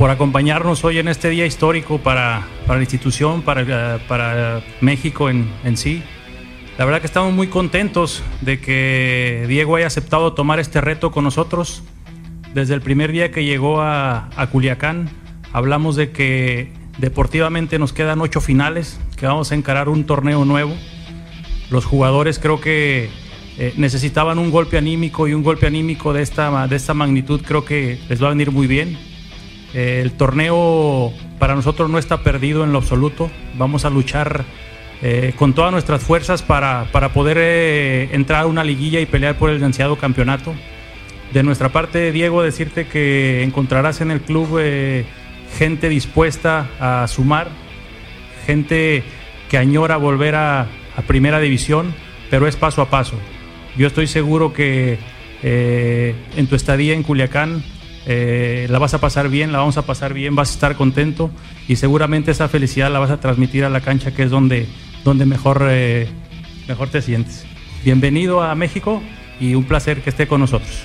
por acompañarnos hoy en este día histórico para, para la institución, para, eh, para México en, en sí. La verdad que estamos muy contentos de que Diego haya aceptado tomar este reto con nosotros. Desde el primer día que llegó a, a Culiacán, hablamos de que deportivamente nos quedan ocho finales, que vamos a encarar un torneo nuevo. Los jugadores creo que eh, necesitaban un golpe anímico y un golpe anímico de esta, de esta magnitud creo que les va a venir muy bien. Eh, el torneo para nosotros no está perdido en lo absoluto. Vamos a luchar eh, con todas nuestras fuerzas para, para poder eh, entrar a una liguilla y pelear por el ansiado campeonato. De nuestra parte, Diego, decirte que encontrarás en el club eh, gente dispuesta a sumar, gente que añora volver a, a primera división, pero es paso a paso. Yo estoy seguro que eh, en tu estadía en Culiacán eh, la vas a pasar bien, la vamos a pasar bien, vas a estar contento y seguramente esa felicidad la vas a transmitir a la cancha, que es donde, donde mejor, eh, mejor te sientes. Bienvenido a México y un placer que esté con nosotros.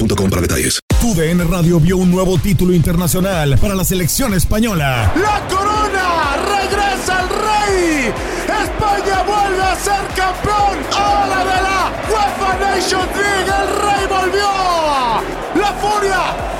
boostmobile.com para detalles. TUDN Radio vio un nuevo título internacional para la selección española. ¡La corona! ¡Regresa el rey! ¡España vuelve a ser campeón! ¡Ahora de la UEFA Nations League! ¡El rey volvió! ¡La furia!